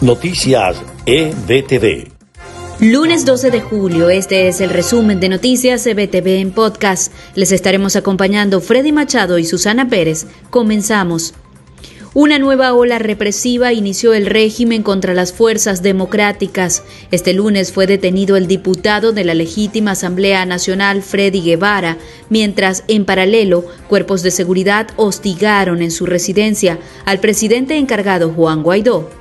Noticias EBTV. Lunes 12 de julio, este es el resumen de Noticias EBTV en podcast. Les estaremos acompañando Freddy Machado y Susana Pérez. Comenzamos. Una nueva ola represiva inició el régimen contra las fuerzas democráticas. Este lunes fue detenido el diputado de la legítima Asamblea Nacional, Freddy Guevara, mientras, en paralelo, cuerpos de seguridad hostigaron en su residencia al presidente encargado Juan Guaidó.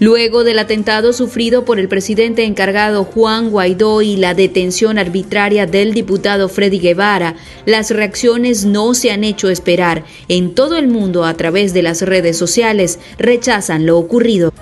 Luego del atentado sufrido por el presidente encargado Juan Guaidó y la detención arbitraria del diputado Freddy Guevara, las reacciones no se han hecho esperar. En todo el mundo, a través de las redes sociales, rechazan lo ocurrido.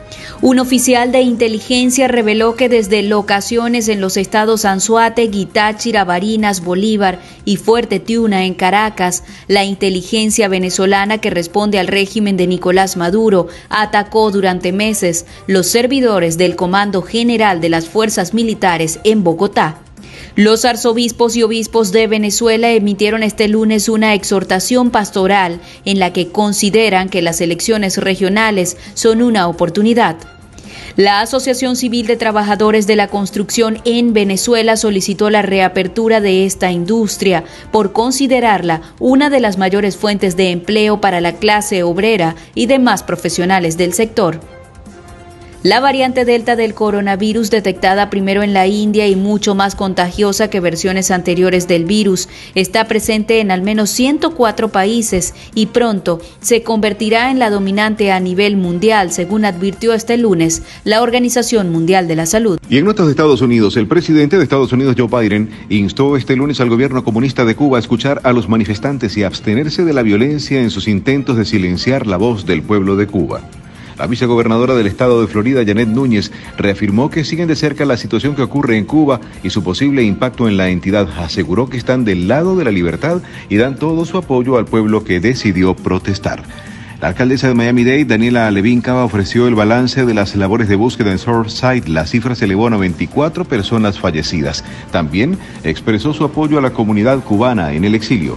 Un oficial de inteligencia reveló que desde locaciones en los estados Anzuategui, Táchira, Barinas, Bolívar y Fuerte Tiuna en Caracas, la inteligencia venezolana que responde al régimen de Nicolás Maduro atacó durante meses los servidores del Comando General de las Fuerzas Militares en Bogotá. Los arzobispos y obispos de Venezuela emitieron este lunes una exhortación pastoral en la que consideran que las elecciones regionales son una oportunidad. La Asociación Civil de Trabajadores de la Construcción en Venezuela solicitó la reapertura de esta industria por considerarla una de las mayores fuentes de empleo para la clase obrera y demás profesionales del sector. La variante Delta del coronavirus detectada primero en la India y mucho más contagiosa que versiones anteriores del virus está presente en al menos 104 países y pronto se convertirá en la dominante a nivel mundial, según advirtió este lunes la Organización Mundial de la Salud. Y en de Estados Unidos, el presidente de Estados Unidos, Joe Biden, instó este lunes al gobierno comunista de Cuba a escuchar a los manifestantes y abstenerse de la violencia en sus intentos de silenciar la voz del pueblo de Cuba. La vicegobernadora del estado de Florida, Janet Núñez, reafirmó que siguen de cerca la situación que ocurre en Cuba y su posible impacto en la entidad. Aseguró que están del lado de la libertad y dan todo su apoyo al pueblo que decidió protestar. La alcaldesa de Miami-Dade, Daniela Levin ofreció el balance de las labores de búsqueda en Surfside. La cifra se elevó a 94 personas fallecidas. También expresó su apoyo a la comunidad cubana en el exilio.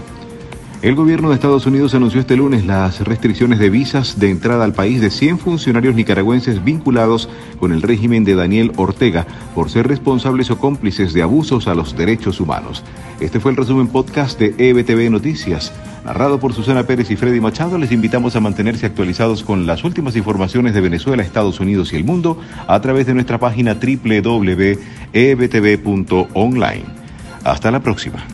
El gobierno de Estados Unidos anunció este lunes las restricciones de visas de entrada al país de 100 funcionarios nicaragüenses vinculados con el régimen de Daniel Ortega por ser responsables o cómplices de abusos a los derechos humanos. Este fue el resumen podcast de EBTV Noticias. Narrado por Susana Pérez y Freddy Machado, les invitamos a mantenerse actualizados con las últimas informaciones de Venezuela, Estados Unidos y el mundo a través de nuestra página www.ebtv.online. Hasta la próxima.